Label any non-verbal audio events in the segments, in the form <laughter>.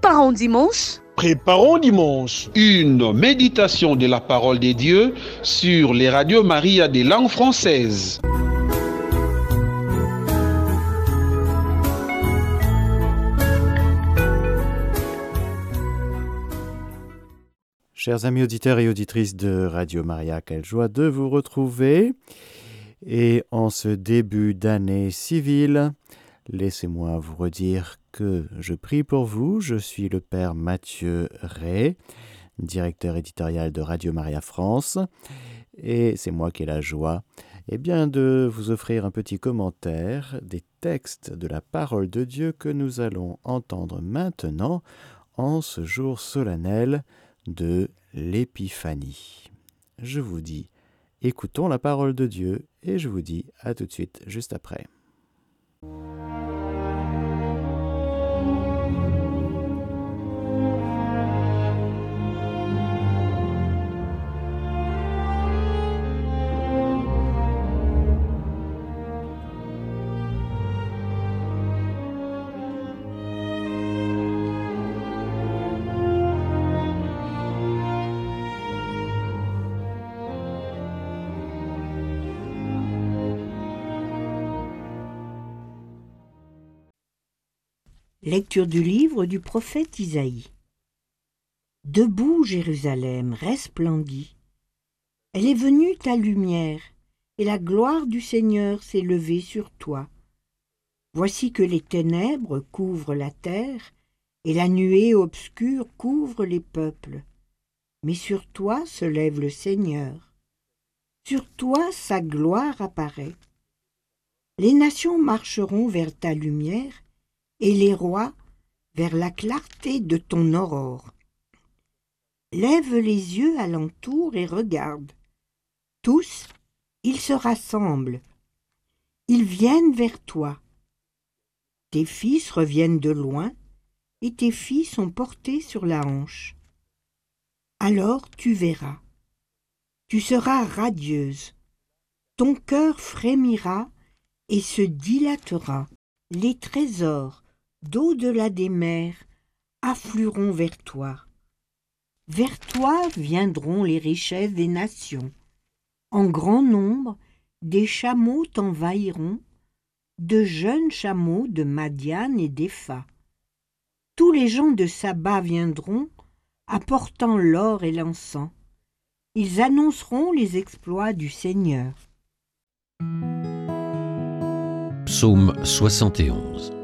Préparons dimanche. Préparons dimanche. Une méditation de la parole de Dieu sur les radios Maria des langues françaises. Chers amis auditeurs et auditrices de Radio Maria, quelle joie de vous retrouver. Et en ce début d'année civile, laissez-moi vous redire que je prie pour vous. Je suis le Père Mathieu Ray, directeur éditorial de Radio Maria France. Et c'est moi qui ai la joie eh bien, de vous offrir un petit commentaire des textes de la parole de Dieu que nous allons entendre maintenant en ce jour solennel de l'Épiphanie. Je vous dis, écoutons la parole de Dieu et je vous dis à tout de suite juste après. Lecture du livre du prophète Isaïe. Debout, Jérusalem, resplendit. Elle est venue ta lumière, et la gloire du Seigneur s'est levée sur toi. Voici que les ténèbres couvrent la terre, et la nuée obscure couvre les peuples. Mais sur toi se lève le Seigneur. Sur toi sa gloire apparaît. Les nations marcheront vers ta lumière, et les rois vers la clarté de ton aurore. Lève les yeux alentour et regarde. Tous, ils se rassemblent. Ils viennent vers toi. Tes fils reviennent de loin, et tes filles sont portées sur la hanche. Alors tu verras. Tu seras radieuse. Ton cœur frémira et se dilatera. Les trésors d'au-delà des mers afflueront vers toi. Vers toi viendront les richesses des nations. En grand nombre, des chameaux t'envahiront, de jeunes chameaux de Madiane et d'Epha. Tous les gens de Saba viendront, apportant l'or et l'encens. Ils annonceront les exploits du Seigneur. Psaume 71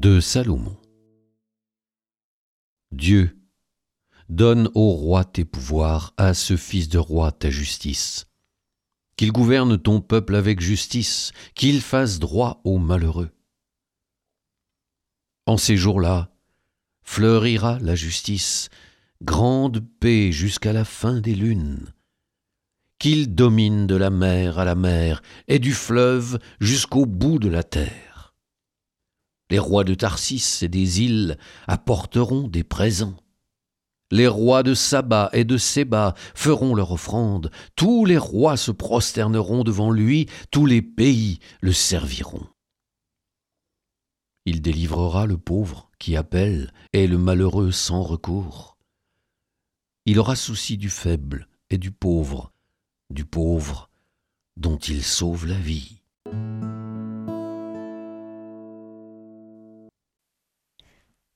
de Salomon. Dieu, donne au roi tes pouvoirs, à ce fils de roi ta justice. Qu'il gouverne ton peuple avec justice, qu'il fasse droit aux malheureux. En ces jours-là, fleurira la justice, grande paix jusqu'à la fin des lunes. Qu'il domine de la mer à la mer et du fleuve jusqu'au bout de la terre les rois de Tarsis et des îles apporteront des présents. Les rois de Saba et de Séba feront leur offrande, tous les rois se prosterneront devant lui, tous les pays le serviront. Il délivrera le pauvre qui appelle et le malheureux sans recours. Il aura souci du faible et du pauvre, du pauvre dont il sauve la vie.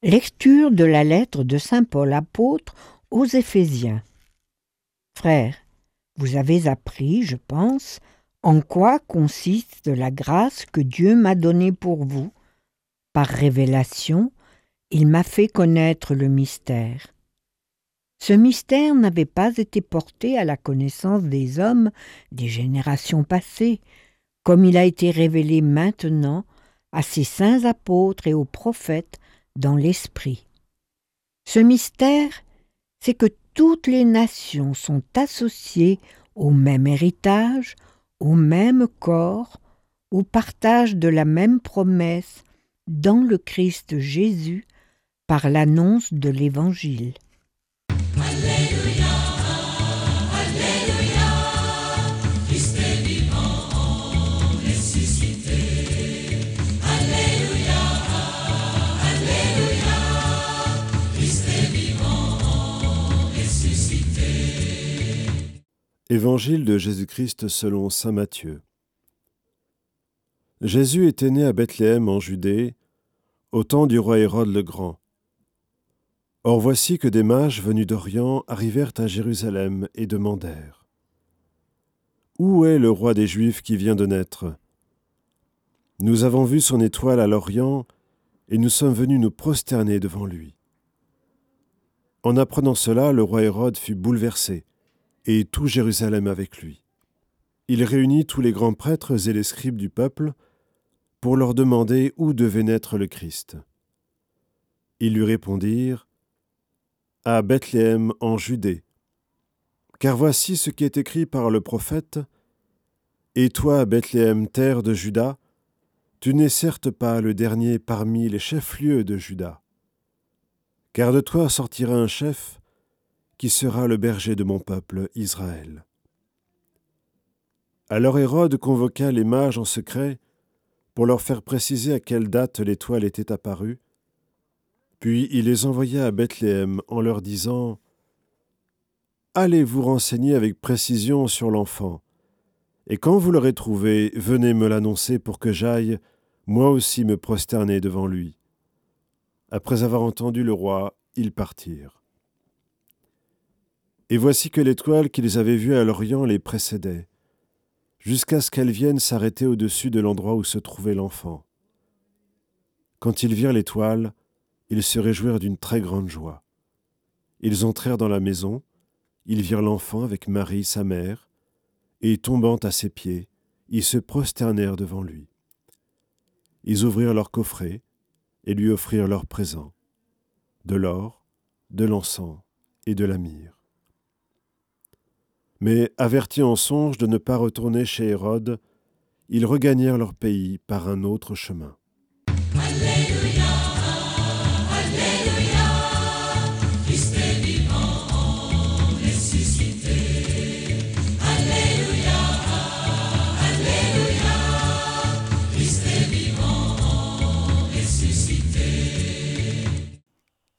Lecture de la lettre de Saint Paul apôtre aux Éphésiens. Frères, vous avez appris, je pense, en quoi consiste la grâce que Dieu m'a donnée pour vous. Par révélation, il m'a fait connaître le mystère. Ce mystère n'avait pas été porté à la connaissance des hommes des générations passées, comme il a été révélé maintenant à ses saints apôtres et aux prophètes dans l'esprit. Ce mystère, c'est que toutes les nations sont associées au même héritage, au même corps, au partage de la même promesse dans le Christ Jésus par l'annonce de l'Évangile. Évangile de Jésus-Christ selon Saint Matthieu. Jésus était né à Bethléem en Judée, au temps du roi Hérode le Grand. Or voici que des mages venus d'Orient arrivèrent à Jérusalem et demandèrent Où est le roi des Juifs qui vient de naître? Nous avons vu son étoile à l'Orient et nous sommes venus nous prosterner devant lui. En apprenant cela, le roi Hérode fut bouleversé, et tout Jérusalem avec lui. Il réunit tous les grands prêtres et les scribes du peuple pour leur demander où devait naître le Christ. Ils lui répondirent à Bethléem en Judée. Car voici ce qui est écrit par le prophète Et toi, Bethléem, terre de Juda, tu n'es certes pas le dernier parmi les chefs-lieux de Juda. Car de toi sortira un chef qui sera le berger de mon peuple Israël. Alors Hérode convoqua les mages en secret pour leur faire préciser à quelle date l'étoile était apparue, puis il les envoya à Bethléem en leur disant Allez vous renseigner avec précision sur l'enfant, et quand vous l'aurez trouvé, venez me l'annoncer pour que j'aille, moi aussi, me prosterner devant lui. Après avoir entendu le roi, ils partirent. Et voici que l'étoile qu'ils avaient vue à l'Orient les précédait, jusqu'à ce qu'elle vienne s'arrêter au-dessus de l'endroit où se trouvait l'enfant. Quand ils virent l'étoile, ils se réjouirent d'une très grande joie. Ils entrèrent dans la maison, ils virent l'enfant avec Marie, sa mère, et tombant à ses pieds, ils se prosternèrent devant lui. Ils ouvrirent leur coffret et lui offrirent leurs présents, de l'or, de l'encens et de la myrrhe. Mais avertis en songe de ne pas retourner chez Hérode, ils regagnèrent leur pays par un autre chemin.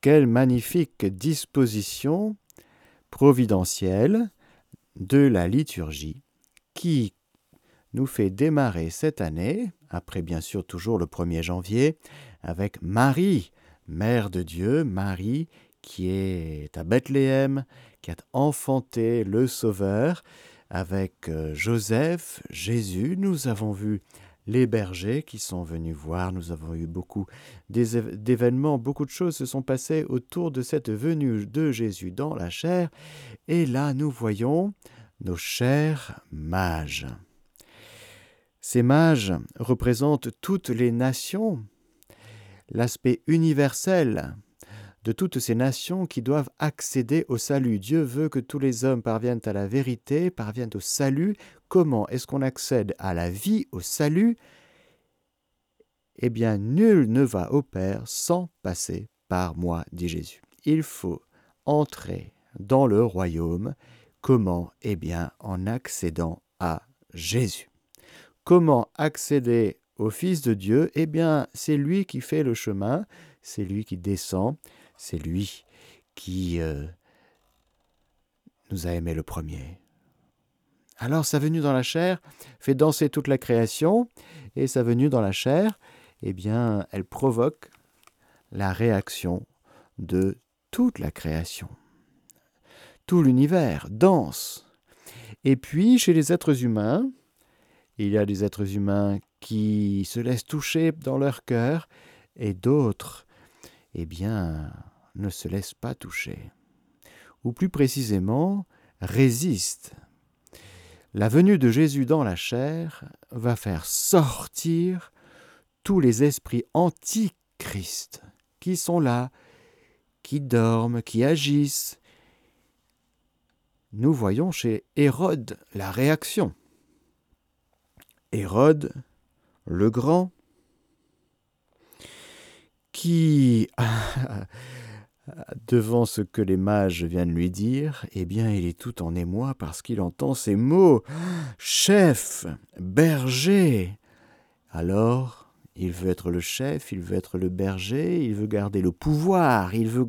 Quelle magnifique disposition providentielle de la liturgie qui nous fait démarrer cette année, après bien sûr toujours le 1er janvier, avec Marie, Mère de Dieu, Marie qui est à Bethléem, qui a enfanté le Sauveur, avec euh, Joseph, Jésus. Nous avons vu les bergers qui sont venus voir. Nous avons eu beaucoup d'événements, beaucoup de choses se sont passées autour de cette venue de Jésus dans la chair. Et là, nous voyons nos chers mages. Ces mages représentent toutes les nations, l'aspect universel de toutes ces nations qui doivent accéder au salut. Dieu veut que tous les hommes parviennent à la vérité, parviennent au salut. Comment est-ce qu'on accède à la vie, au salut? Eh bien, nul ne va au Père sans passer par moi, dit Jésus. Il faut entrer dans le royaume. Comment? Eh bien, en accédant à Jésus. Comment accéder au Fils de Dieu? Eh bien, c'est lui qui fait le chemin, c'est lui qui descend, c'est lui qui euh, nous a aimés le premier. Alors sa venue dans la chair fait danser toute la création, et sa venue dans la chair, eh bien, elle provoque la réaction de toute la création. Tout l'univers danse. Et puis, chez les êtres humains, il y a des êtres humains qui se laissent toucher dans leur cœur, et d'autres eh bien, ne se laisse pas toucher, ou plus précisément, résiste. La venue de Jésus dans la chair va faire sortir tous les esprits antichrist qui sont là, qui dorment, qui agissent. Nous voyons chez Hérode la réaction. Hérode, le grand, qui, <laughs> devant ce que les mages viennent lui dire, eh bien il est tout en émoi parce qu'il entend ces mots Chef, berger. Alors, il veut être le chef, il veut être le berger, il veut garder le pouvoir, il veut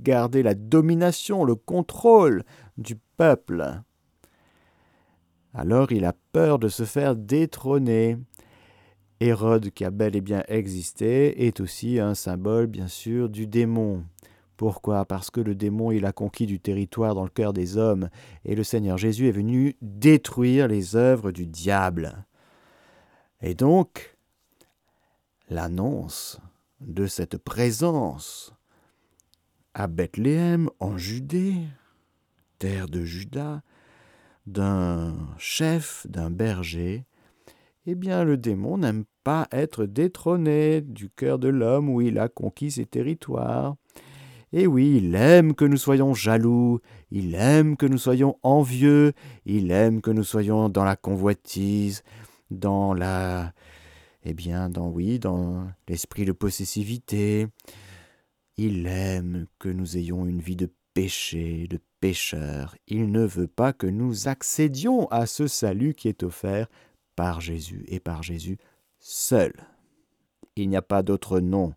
garder la domination, le contrôle du peuple. Alors il a peur de se faire détrôner. Hérode, qui a bel et bien existé, est aussi un symbole, bien sûr, du démon. Pourquoi? Parce que le démon, il a conquis du territoire dans le cœur des hommes, et le Seigneur Jésus est venu détruire les œuvres du diable. Et donc, l'annonce de cette présence à Bethléem, en Judée, terre de Juda, d'un chef, d'un berger, eh bien le démon n'aime pas être détrôné du cœur de l'homme où il a conquis ses territoires. Et oui, il aime que nous soyons jaloux, il aime que nous soyons envieux, il aime que nous soyons dans la convoitise, dans la eh bien, dans oui, dans l'esprit de possessivité. Il aime que nous ayons une vie de péché, de pécheur. Il ne veut pas que nous accédions à ce salut qui est offert par Jésus et par Jésus seul. Il n'y a pas d'autre nom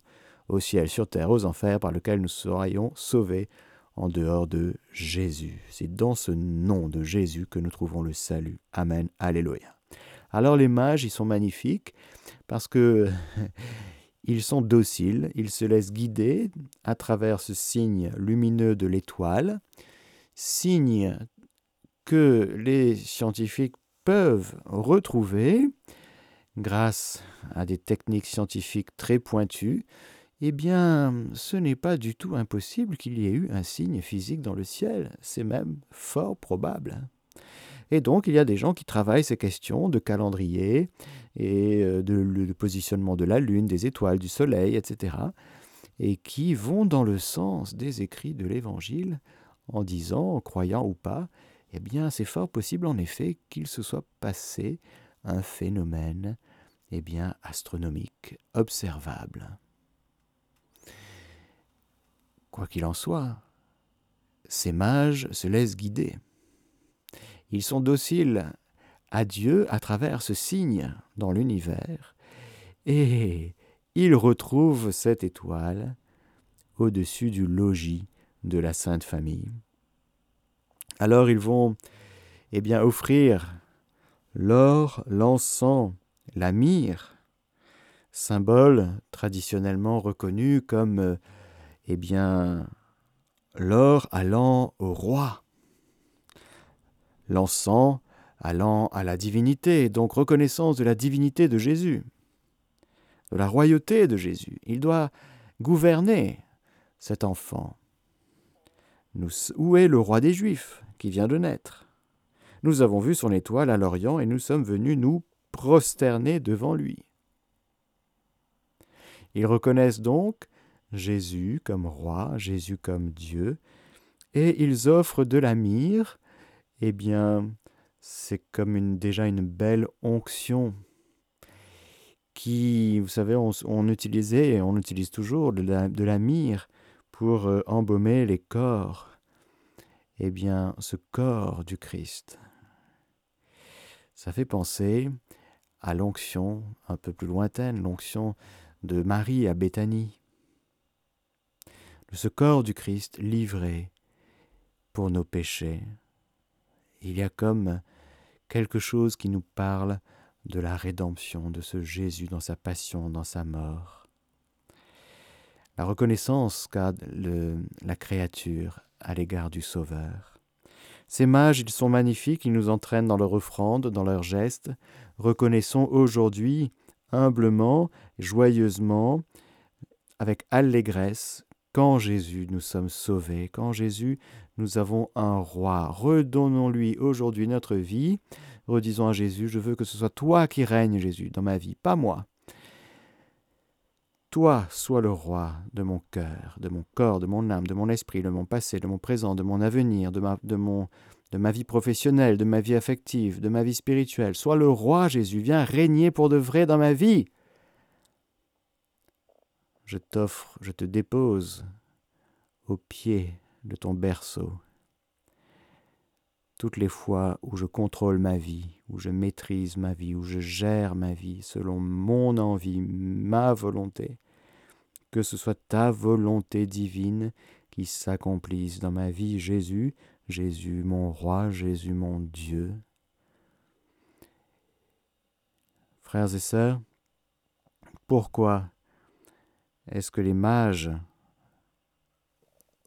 au ciel, sur terre, aux enfers par lequel nous serions sauvés en dehors de Jésus. C'est dans ce nom de Jésus que nous trouvons le salut. Amen. Alléluia. Alors les mages, ils sont magnifiques parce que <laughs> ils sont dociles, ils se laissent guider à travers ce signe lumineux de l'étoile, signe que les scientifiques peuvent retrouver grâce à des techniques scientifiques très pointues, eh bien, ce n'est pas du tout impossible qu'il y ait eu un signe physique dans le ciel, c'est même fort probable. Et donc, il y a des gens qui travaillent ces questions de calendrier et euh, de, positionnement de la Lune, des étoiles, du Soleil, etc., et qui vont dans le sens des écrits de l'Évangile en disant, en croyant ou pas, eh bien, c'est fort possible en effet qu'il se soit passé un phénomène eh bien, astronomique, observable. Quoi qu'il en soit, ces mages se laissent guider. Ils sont dociles à Dieu à travers ce signe dans l'univers, et ils retrouvent cette étoile au-dessus du logis de la Sainte Famille. Alors ils vont eh bien offrir l'or, l'encens, la myrrhe, symbole traditionnellement reconnu comme eh bien l'or allant au roi l'encens allant à la divinité, donc reconnaissance de la divinité de Jésus, de la royauté de Jésus. Il doit gouverner cet enfant. où est le roi des Juifs? Qui vient de naître Nous avons vu son étoile à l'Orient et nous sommes venus nous prosterner devant lui. Ils reconnaissent donc Jésus comme roi, Jésus comme Dieu, et ils offrent de la myrrhe eh bien, c'est comme déjà une belle onction qui, vous savez, on, utilisait et on utilise toujours de la, de la myrrhe pour euh, embaumer les corps. Eh bien, ce corps du Christ, ça fait penser à l'onction un peu plus lointaine, l'onction de Marie à Béthanie. Ce corps du Christ livré pour nos péchés, il y a comme quelque chose qui nous parle de la rédemption de ce Jésus dans sa passion, dans sa mort. La reconnaissance qu'a la créature à l'égard du Sauveur. Ces mages, ils sont magnifiques, ils nous entraînent dans leur offrande, dans leurs gestes. Reconnaissons aujourd'hui, humblement, joyeusement, avec allégresse, quand Jésus nous sommes sauvés, quand Jésus nous avons un roi. Redonnons-lui aujourd'hui notre vie. Redisons à Jésus, je veux que ce soit toi qui règnes, Jésus, dans ma vie, pas moi. Toi sois le roi de mon cœur, de mon corps, de mon âme, de mon esprit, de mon passé, de mon présent, de mon avenir, de ma, vie professionnelle, de ma vie affective, de ma vie spirituelle. Sois le roi, Jésus, viens régner pour de vrai dans ma vie. Je t'offre, je te dépose aux pieds de ton berceau. Toutes les fois où je contrôle ma vie, où je maîtrise ma vie, où je gère ma vie selon mon envie, ma volonté, que ce soit ta volonté divine qui s'accomplisse dans ma vie, Jésus, Jésus mon roi, Jésus mon Dieu. Frères et sœurs, pourquoi est-ce que les mages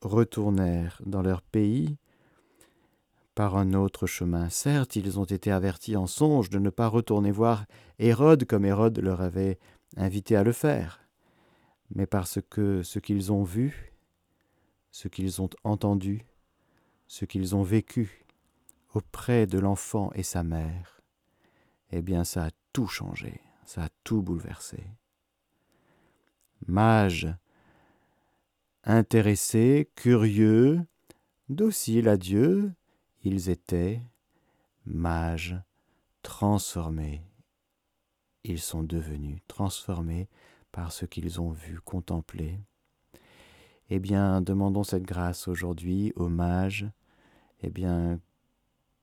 retournèrent dans leur pays par un autre chemin. Certes, ils ont été avertis en songe de ne pas retourner voir Hérode comme Hérode leur avait invité à le faire, mais parce que ce qu'ils ont vu, ce qu'ils ont entendu, ce qu'ils ont vécu auprès de l'enfant et sa mère, eh bien ça a tout changé, ça a tout bouleversé. Mages, intéressés, curieux, dociles à Dieu, ils étaient mages transformés. Ils sont devenus transformés par ce qu'ils ont vu, contemplé. Eh bien, demandons cette grâce aujourd'hui aux mages, eh bien,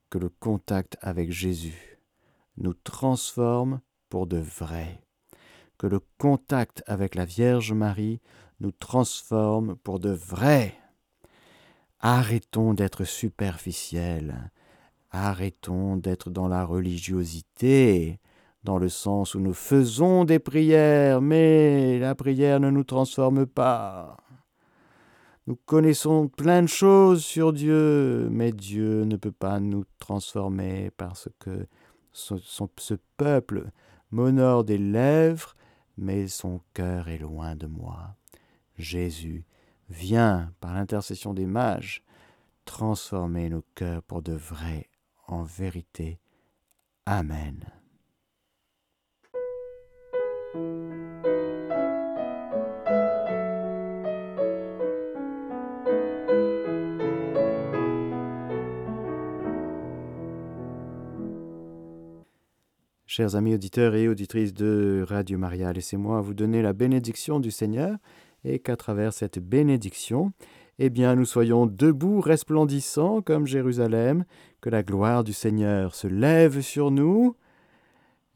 que le contact avec Jésus nous transforme pour de vrai, que le contact avec la Vierge Marie nous transforme pour de vrai. Arrêtons d'être superficiels. Arrêtons d'être dans la religiosité, dans le sens où nous faisons des prières, mais la prière ne nous transforme pas. Nous connaissons plein de choses sur Dieu, mais Dieu ne peut pas nous transformer parce que ce, peuple m'honore des lèvres, mais son cœur est loin de moi. Jésus Viens, par l'intercession des mages, transformer nos cœurs pour de vrai, en vérité. Amen. Chers amis auditeurs et auditrices de Radio Maria, laissez-moi vous donner la bénédiction du Seigneur et qu'à travers cette bénédiction, eh bien, nous soyons debout, resplendissants comme Jérusalem, que la gloire du Seigneur se lève sur nous,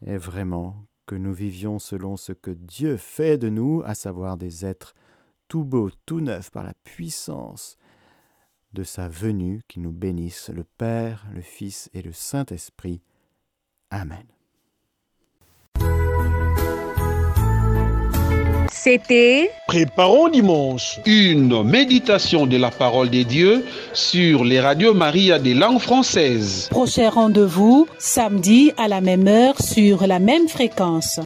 et vraiment que nous vivions selon ce que Dieu fait de nous, à savoir des êtres tout beaux, tout neufs par la puissance de sa venue, qui nous bénisse le Père, le Fils et le Saint-Esprit. Amen. C'était Préparons dimanche. Une méditation de la parole des dieux sur les radios Maria des langues françaises. Prochain rendez-vous samedi à la même heure sur la même fréquence.